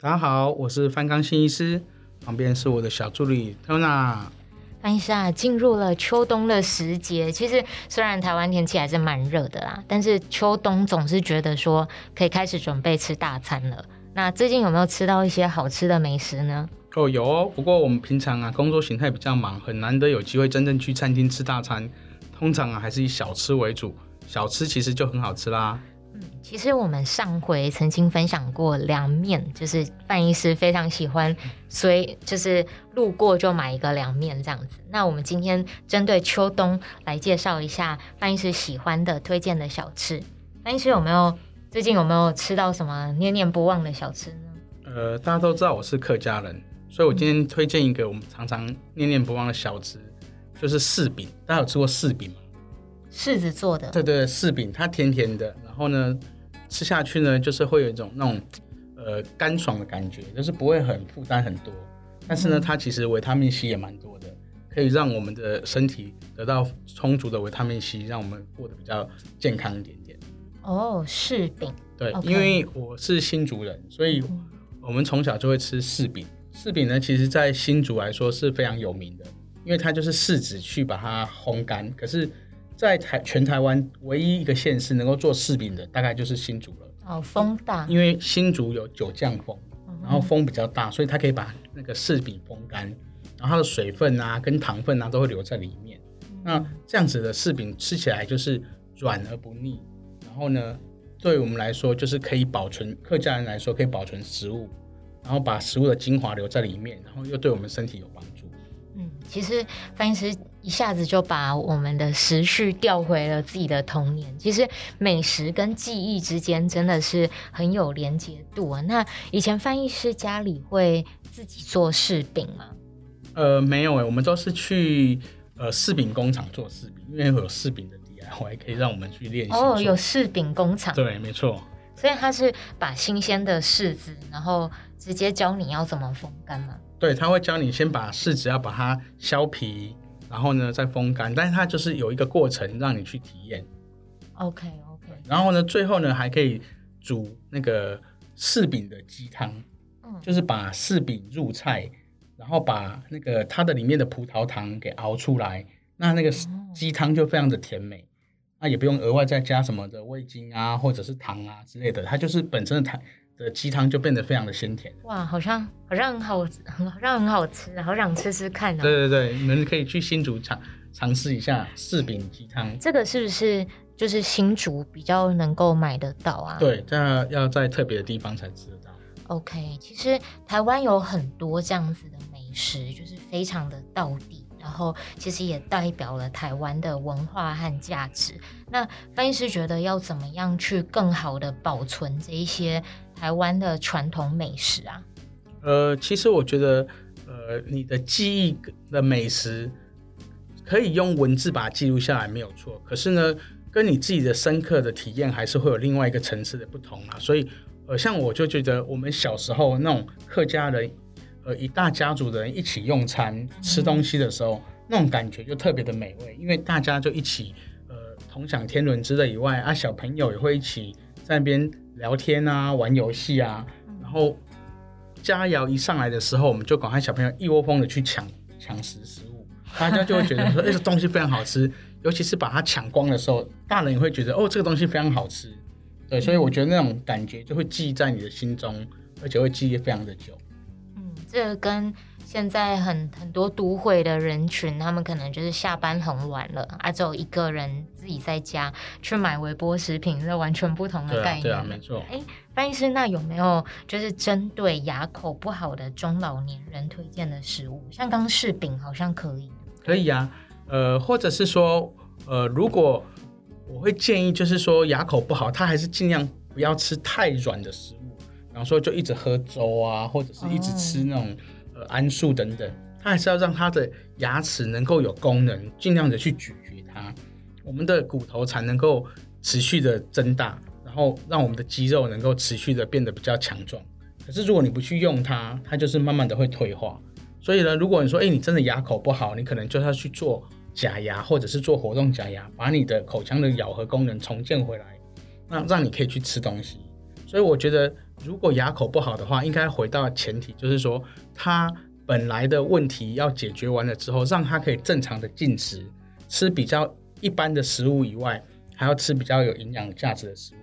大家好，我是范刚新医师，旁边是我的小助理 Tona。范医师啊，进入了秋冬的时节，其实虽然台湾天气还是蛮热的啦，但是秋冬总是觉得说可以开始准备吃大餐了。那最近有没有吃到一些好吃的美食呢？哦，有哦。不过我们平常啊工作形态比较忙，很难得有机会真正去餐厅吃大餐，通常啊还是以小吃为主。小吃其实就很好吃啦。其实我们上回曾经分享过凉面，就是范医师非常喜欢，所以就是路过就买一个凉面这样子。那我们今天针对秋冬来介绍一下范医师喜欢的推荐的小吃。范医师有没有最近有没有吃到什么念念不忘的小吃呢？呃，大家都知道我是客家人，所以我今天推荐一个我们常常念念不忘的小吃，就是柿饼。大家有吃过柿饼吗？柿子做的。对对，柿饼它甜甜的，然后呢，吃下去呢，就是会有一种那种呃干爽的感觉，就是不会很负担很多。但是呢，它其实维他命 C 也蛮多的，可以让我们的身体得到充足的维他命 C，让我们过得比较健康一点点。哦，柿饼。对.因为我是新竹人，所以我们从小就会吃柿饼。柿饼呢，其实在新竹来说是非常有名的，因为它就是柿子去把它烘干，可是。在台全台湾唯一一个县市能够做柿饼的，大概就是新竹了。哦，风大，因为新竹有九降风，然后风比较大，所以它可以把那个柿饼风干，然后它的水分啊跟糖分啊都会留在里面。那这样子的柿饼吃起来就是软而不腻，然后呢，对我们来说就是可以保存，客家人来说可以保存食物，然后把食物的精华留在里面，然后又对我们身体有帮助。嗯，其实翻译师一下子就把我们的时序调回了自己的童年。其实美食跟记忆之间真的是很有连结度啊。那以前翻译师家里会自己做柿饼吗？呃，没有诶，我们都是去呃柿饼工厂做柿饼，因为有柿饼的 DIY，还可以让我们去练习。哦，有柿饼工厂。对，没错。所以他是把新鲜的柿子，然后直接教你要怎么风干吗？对，他会教你先把柿子要把它削皮，然后呢再风干，但是它就是有一个过程让你去体验。OK OK。然后呢，最后呢还可以煮那个柿饼的鸡汤，嗯，就是把柿饼入菜，然后把那个它的里面的葡萄糖给熬出来，那那个鸡汤就非常的甜美，那也不用额外再加什么的味精啊或者是糖啊之类的，它就是本身的糖。的鸡汤就变得非常的鲜甜。哇，好像好像很好，很好像很好吃，好想吃吃看呢、啊。对对对，你们可以去新竹尝尝试一下柿饼鸡汤。这个是不是就是新竹比较能够买得到啊？对，这要在特别的地方才吃得到。OK，其实台湾有很多这样子的美食，就是非常的道地。然后其实也代表了台湾的文化和价值。那翻译师觉得要怎么样去更好的保存这一些台湾的传统美食啊？呃，其实我觉得，呃，你的记忆的美食可以用文字把它记录下来没有错。可是呢，跟你自己的深刻的体验还是会有另外一个层次的不同啊。所以，呃，像我就觉得我们小时候那种客家人。呃，一大家族的人一起用餐吃东西的时候，那种感觉就特别的美味，因为大家就一起呃同享天伦之乐以外啊，小朋友也会一起在那边聊天啊，玩游戏啊，然后佳肴一上来的时候，我们就赶快小朋友一窝蜂的去抢抢食食物，大家就会觉得说，哎、欸，这东西非常好吃，尤其是把它抢光的时候，大人也会觉得哦，这个东西非常好吃，对，所以我觉得那种感觉就会记在你的心中，而且会记忆非常的久。嗯这个跟现在很很多都会的人群，他们可能就是下班很晚了，啊，只有一个人自己在家去买微波食品，是完全不同的概念。对啊，对啊，没错。哎，范医师，那有没有就是针对牙口不好的中老年人推荐的食物？像刚柿饼好像可以。可以啊，呃，或者是说，呃，如果我会建议，就是说牙口不好，他还是尽量不要吃太软的食物。然后说就一直喝粥啊，或者是一直吃那种、哦、呃桉树等等，它还是要让它的牙齿能够有功能，尽量的去咀嚼它，我们的骨头才能够持续的增大，然后让我们的肌肉能够持续的变得比较强壮。可是如果你不去用它，它就是慢慢的会退化。所以呢，如果你说，哎，你真的牙口不好，你可能就要去做假牙，或者是做活动假牙，把你的口腔的咬合功能重建回来，那让你可以去吃东西。所以我觉得。如果牙口不好的话，应该回到前提，就是说他本来的问题要解决完了之后，让他可以正常的进食，吃比较一般的食物以外，还要吃比较有营养价值的食物。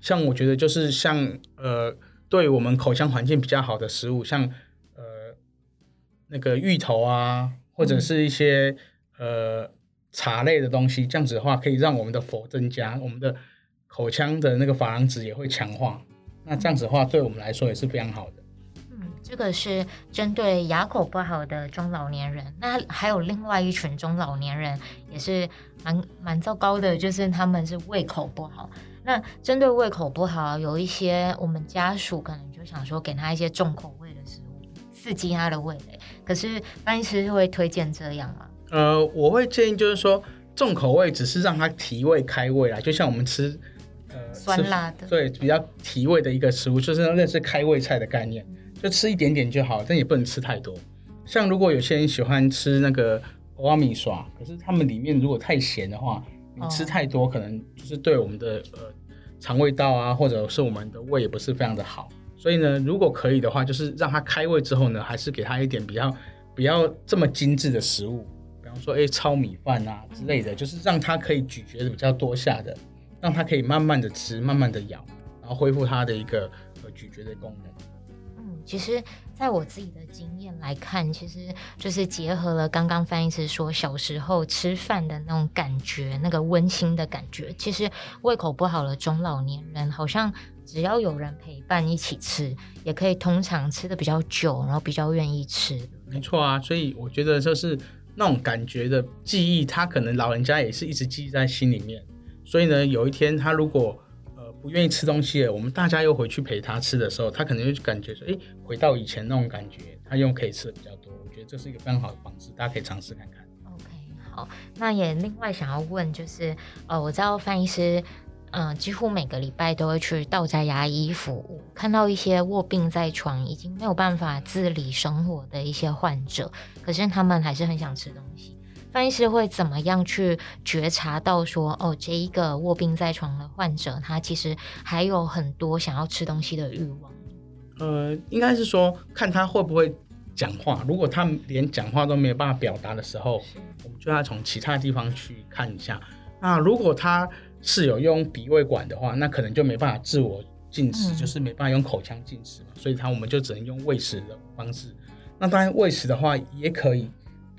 像我觉得就是像呃，对我们口腔环境比较好的食物，像呃那个芋头啊，或者是一些、呃茶类的东西，这样子的话可以让我们的氟增加，我们的口腔的那个珐琅质也会强化。那这样子的话，对我们来说也是非常好的。这个是针对牙口不好的中老年人，那还有另外一群中老年人也是蛮蛮糟糕的，就是他们是胃口不好。那针对胃口不好，有一些我们家属可能就想说给他一些重口味的食物，刺激他的味蕾。可是范医师会推荐这样吗？呃，我会建议就是说重口味只是让他提味开胃啦，就像我们吃呃酸辣的，对，比较提味的一个食物，就是类似开胃菜的概念。就吃一点点就好，但也不能吃太多。像如果有些人喜欢吃那个欧阿米刷，可是他们里面如果太咸的话，你吃太多可能就是对我们的呃肠胃道啊，或者是我们的胃也不是非常的好。所以呢，如果可以的话，就是让它开胃之后呢，还是给他一点比较不要这么精致的食物，比方说诶糙米饭啊之类的，就是让他可以咀嚼的比较多下的，让它可以慢慢的吃，慢慢的咬，然后恢复它的一个呃咀嚼的功能。嗯其实，在我自己的经验来看，其实就是结合了刚刚翻译师说小时候吃饭的那种感觉，那个温馨的感觉。其实胃口不好的中老年人，好像只要有人陪伴一起吃，也可以通常吃的比较久，然后比较愿意吃。没错啊，所以我觉得就是那种感觉的记忆，他可能老人家也是一直记在心里面。所以呢，有一天他如果呃不愿意吃东西了，我们大家又回去陪他吃的时候，他可能就感觉说，哎，回到以前那种感觉，他又可以吃的比较多。我觉得这是一个非常好的方式，大家可以尝试看看。OK，好，那也另外想要问就是，呃，我知道范医师，嗯、几乎每个礼拜都会去道家牙医服务，看到一些卧病在床、已经没有办法自理生活的一些患者，可是他们还是很想吃东西。范医师会怎么样去觉察到说，哦，这一个卧病在床的患者，他其实还有很多想要吃东西的欲望？呃，应该是说看他会不会讲话。如果他连讲话都没有办法表达的时候，我们就要从其他地方去看一下。那如果他是有用鼻胃管的话，那可能就没办法自我进食，嗯、就是没办法用口腔进食嘛。所以他我们就只能用喂食的方式。那当然喂食的话也可以。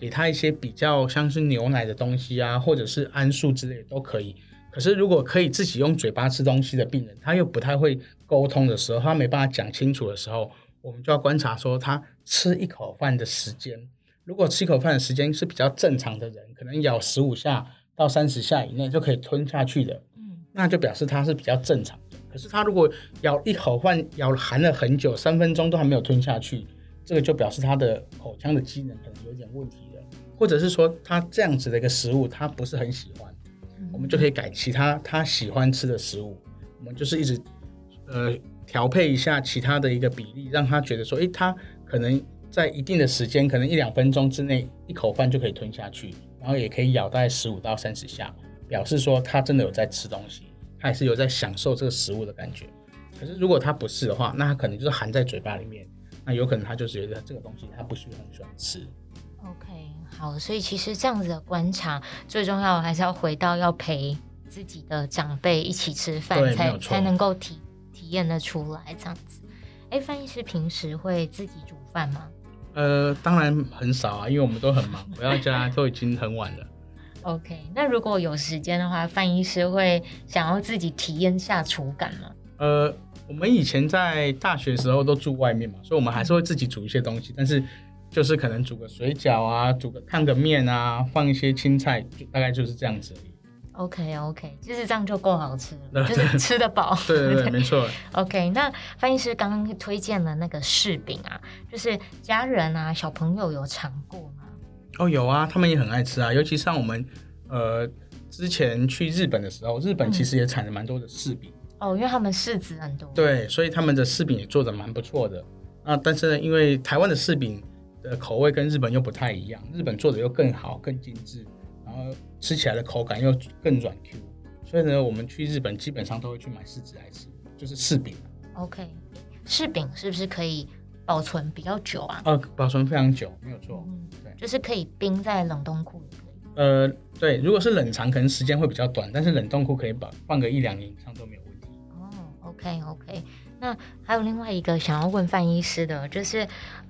给他一些比较像是牛奶的东西啊，或者是桉树之类的都可以。可是如果可以自己用嘴巴吃东西的病人，他又不太会沟通的时候，他没办法讲清楚的时候，我们就要观察说他吃一口饭的时间。如果吃一口饭的时间是比较正常的人，可能咬十五下到三十下以内就可以吞下去的，嗯，那就表示他是比较正常的。可是他如果咬一口饭咬含了很久，三分钟都还没有吞下去，这个就表示他的口腔的机能可能有点问题了。或者是说他这样子的一个食物他不是很喜欢，我们就可以改其他他喜欢吃的食物。我们就是一直呃调配一下其他的一个比例，让他觉得说，诶，他可能在一定的时间，可能一两分钟之内，一口饭就可以吞下去，然后也可以咬大概十五到三十下，表示说他真的有在吃东西，他也是有在享受这个食物的感觉。可是如果他不是的话，那他可能就是含在嘴巴里面，那有可能他就是觉得这个东西他不是很喜欢吃。OK。好，所以其实这样子的观察，最重要的还是要回到要陪自己的长辈一起吃饭，才才能够体体验得出来这样子。哎，范医师平时会自己煮饭吗？呃，当然很少啊，因为我们都很忙，回到家都已经很晚了。OK，那如果有时间的话，范医师会想要自己体验下厨感吗？呃，我们以前在大学时候都住外面嘛，所以我们还是会自己煮一些东西，但是。就是可能煮个水饺啊，煮个烫个面啊，放一些青菜，就大概就是这样子而已。OK OK，就是这样就够好吃了，就是吃得饱。对对对，没错。OK，那翻译师刚刚推荐了那个柿饼啊，就是家人啊、小朋友有尝过吗？哦，有啊，他们也很爱吃啊，尤其像我们呃之前去日本的时候，日本其实也产了蛮多的柿饼。嗯。哦，因为他们柿子很多。对，所以他们的柿饼也做的蛮不错的啊。但是呢，因为台湾的柿饼。的口味跟日本又不太一样，日本做的又更好、更精致，然后吃起来的口感又更软 Q，所以呢，我们去日本基本上都会去买柿子来吃，就是柿饼。OK，柿饼是不是可以保存比较久啊？呃，保存非常久，没有错。嗯，对，就是可以冰在冷冻库里。呃，对，如果是冷藏，可能时间会比较短，但是冷冻库可以保放个一两年以上都没有，OK OK。那还有另外一个想要问范医师的，就是，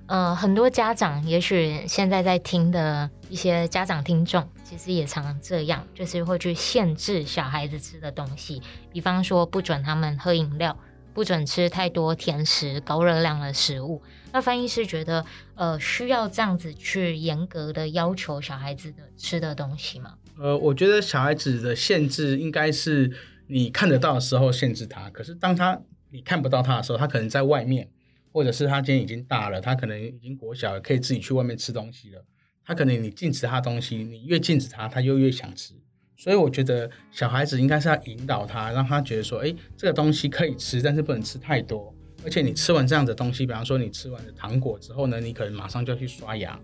呃，很多家长，也许现在在听的一些家长听众，其实也常常这样，就是会去限制小孩子吃的东西，比方说不准他们喝饮料，不准吃太多甜食、高热量的食物。那范医师觉得，呃，需要这样子去严格的要求小孩子的吃的东西吗？呃，我觉得小孩子的限制应该是你看得到的时候限制他，可是当他你看不到他的时候，他可能在外面，或者是他今天已经大了，他可能已经国小了，可以自己去外面吃东西了。他可能你禁止他东西，你越禁止他，他就越想吃。所以我觉得小孩子应该是要引导他，让他觉得说，诶，这个东西可以吃，但是不能吃太多。而且你吃完这样的东西，比方说你吃完的糖果之后呢，你可能马上就要去刷牙，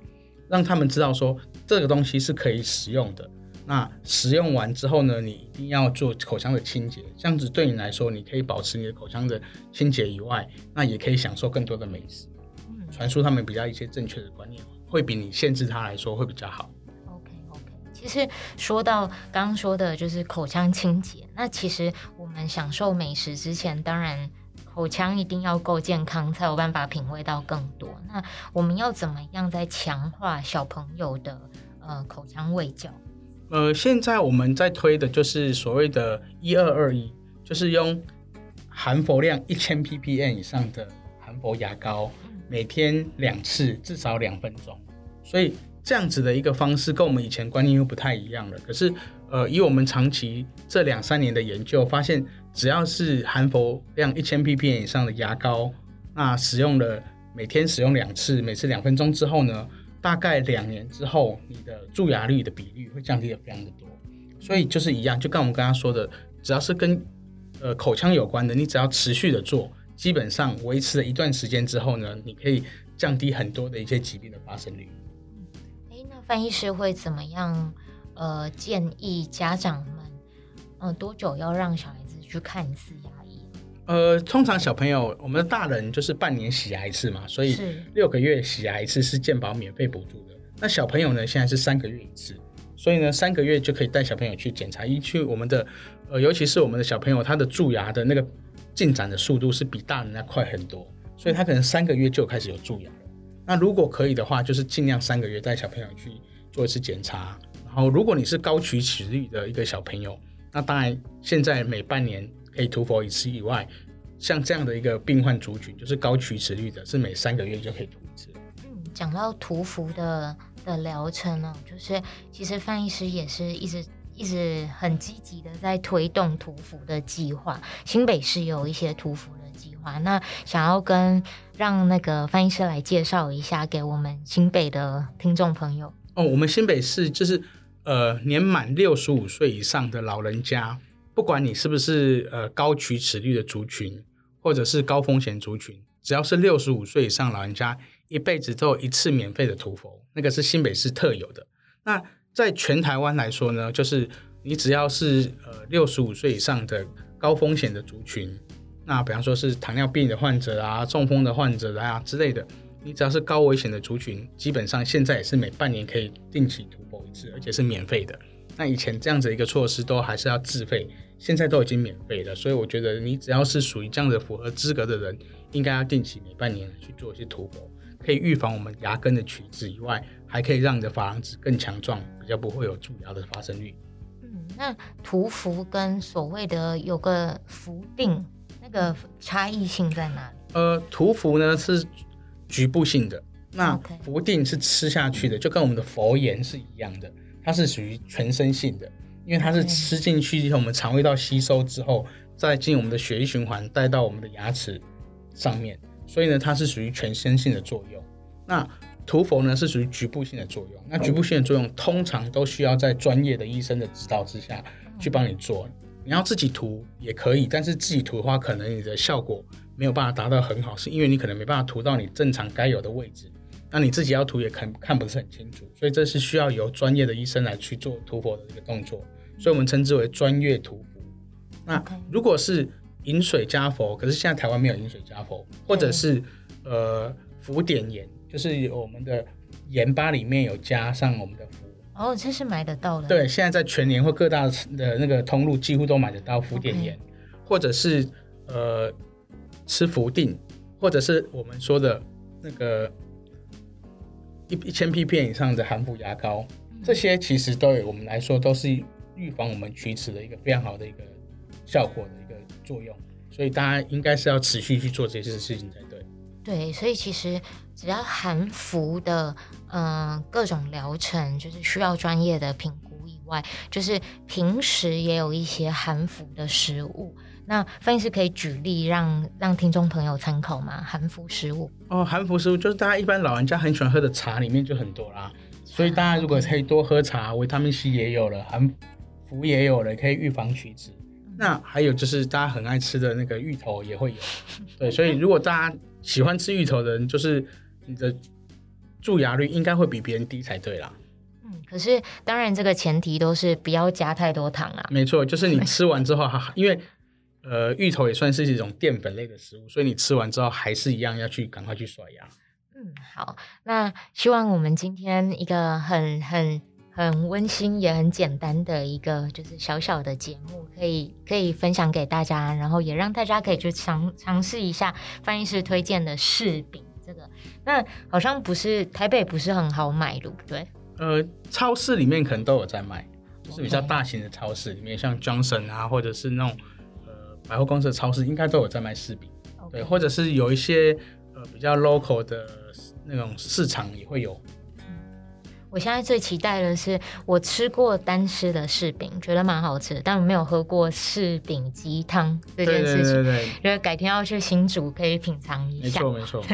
让他们知道说这个东西是可以使用的。那使用完之后呢，你一定要做口腔的清洁，这样子对你来说，你可以保持你的口腔的清洁以外，那也可以享受更多的美食，传输他们比较一些正确的观念，会比你限制他来说会比较好。OK OK，其实说到刚刚说的就是口腔清洁，那其实我们享受美食之前，当然口腔一定要够健康，才有办法品味到更多。那我们要怎么样在强化小朋友的呃口腔味教？呃，现在我们在推的就是所谓的“一二二一”，就是用含氟量一千 ppm 以上的含氟牙膏，每天两次，至少两分钟。所以这样子的一个方式，跟我们以前观念又不太一样了。可是，呃，以我们长期这两三年的研究发现，只要是含氟量一千 ppm 以上的牙膏，那使用了每天使用两次，每次两分钟之后呢，大概两年之后，你的蛀牙率的比率会降低的非常的多，所以就是一样，就跟我们刚刚说的，只要是跟呃口腔有关的，你只要持续的做，基本上维持了一段时间之后呢，你可以降低很多的一些疾病的发生率。哎，那范医师会怎么样？呃，建议家长们，呃，多久要让小孩子去看一次牙？呃，通常小朋友，我们的大人就是半年洗牙一次嘛，所以六个月洗牙一次是健保免费补助的。那小朋友呢，现在是三个月一次，所以呢，三个月就可以带小朋友去检查。一去我们的，呃，尤其是我们的小朋友，他的蛀牙的那个进展的速度是比大人要快很多，所以他可能三个月就开始有蛀牙了。那如果可以的话，就是尽量三个月带小朋友去做一次检查。然后，如果你是高龋齿率的一个小朋友，那当然现在每半年。可以涂氟一次以外，像这样的一个病患族群，就是高龋齿率的，是每三个月就可以涂一次。嗯，讲到涂氟的的疗程呢，就是其实范医师也是一直一直很积极的在推动涂氟的计划。新北市有一些涂氟的计划，那想要跟让那个范医师来介绍一下给我们新北的听众朋友。哦，我们新北市就是呃年满六十五岁以上的老人家。不管你是不是呃高龋齿率的族群，或者是高风险族群，只要是六十五岁以上老人家，一辈子都有一次免费的涂氟，那个是新北市特有的。那在全台湾来说呢，就是你只要是呃六十五岁以上的高风险的族群，那比方说是糖尿病的患者啊、中风的患者啊之类的，你只要是高危险的族群，基本上现在也是每半年可以定期涂氟一次，而且是免费的。那以前这样子一个措施都还是要自费。现在都已经免费了，所以我觉得你只要是属于这样的符合资格的人，应该要定期每半年去做一些涂氟，可以预防我们牙根的龋齿以外，还可以让你的珐琅质更强壮，比较不会有蛀牙的发生率。嗯，那涂氟跟所谓的有个氟定那个差异性在哪里？呃，涂氟呢是局部性的，那氟定是吃下去的，就跟我们的氟盐是一样的，它是属于全身性的。因为它是吃进去以后，我们肠胃道吸收之后，再进我们的血液循环带到我们的牙齿上面，所以呢，它是属于全身性的作用。那涂氟呢是属于局部性的作用。那局部性的作用通常都需要在专业的医生的指导之下去帮你做。你要自己涂也可以，但是自己涂的话，可能你的效果没有办法达到很好，是因为你可能没办法涂到你正常该有的位置。那你自己要涂也看看不是很清楚，所以这是需要由专业的医生来去做涂氟的一个动作。所以我们称之为专业涂氟。那如果是饮水加氟，可是现在台湾没有饮水加氟，或者是呃氟碘盐，就是我们的盐巴里面有加上我们的氟。哦，这是买得到的。对，现在在全年或各大的那个通路几乎都买得到氟碘盐.或者是呃吃氟定，或者是我们说的那个一一千 ppm 以上的含氟牙膏，嗯、这些其实对我们来说都是预防我们龋齿的一个非常好的一个效果的一个作用，所以大家应该是要持续去做这些事情才对。对，所以其实只要含氟的，嗯、呃，各种疗程就是需要专业的评估以外，就是平时也有一些含氟的食物。那翻译师可以举例让让听众朋友参考吗？含氟食物哦，含氟食物就是大家一般老人家很喜欢喝的茶里面就很多啦，所以大家如果可以多喝茶，维他命 C 也有了，含氟也有了，可以预防龋齿。那还有就是大家很爱吃的那个芋头也会有，对，所以如果大家喜欢吃芋头的人，就是你的蛀牙率应该会比别人低才对啦。嗯，可是当然这个前提都是不要加太多糖啊。没错，就是你吃完之后，因为呃芋头也算是一种淀粉类的食物，所以你吃完之后还是一样要去赶快去刷牙。嗯，好，那希望我们今天一个很很。很温馨也很简单的一个就是小小的节目，可以可以分享给大家，然后也让大家可以去尝尝试一下翻译师推荐的柿饼这个。那好像不是台北不是很好买，对不对？呃，超市里面可能都有在卖，就是比较大型的超市里面，像 Johnson 啊，或者是那种呃百货公司的超市，应该都有在卖柿饼。对，或者是有一些呃比较 local 的那种市场也会有。我现在最期待的是，我吃过单吃的柿饼，觉得蛮好吃，但我没有喝过柿饼鸡汤这件事情。对对对，觉得改天要去新竹可以品尝一下。没错没错。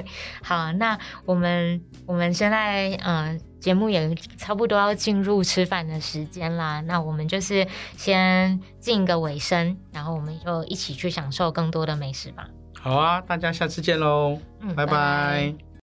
好，那我们我们现在嗯节目也差不多要进入吃饭的时间啦，那我们就是先进一个尾声，然后我们就一起去享受更多的美食吧。好啊，大家下次见喽。嗯，拜拜。拜拜。